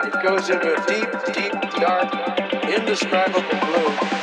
that, it goes into a deep, deep, dark, indescribable blue.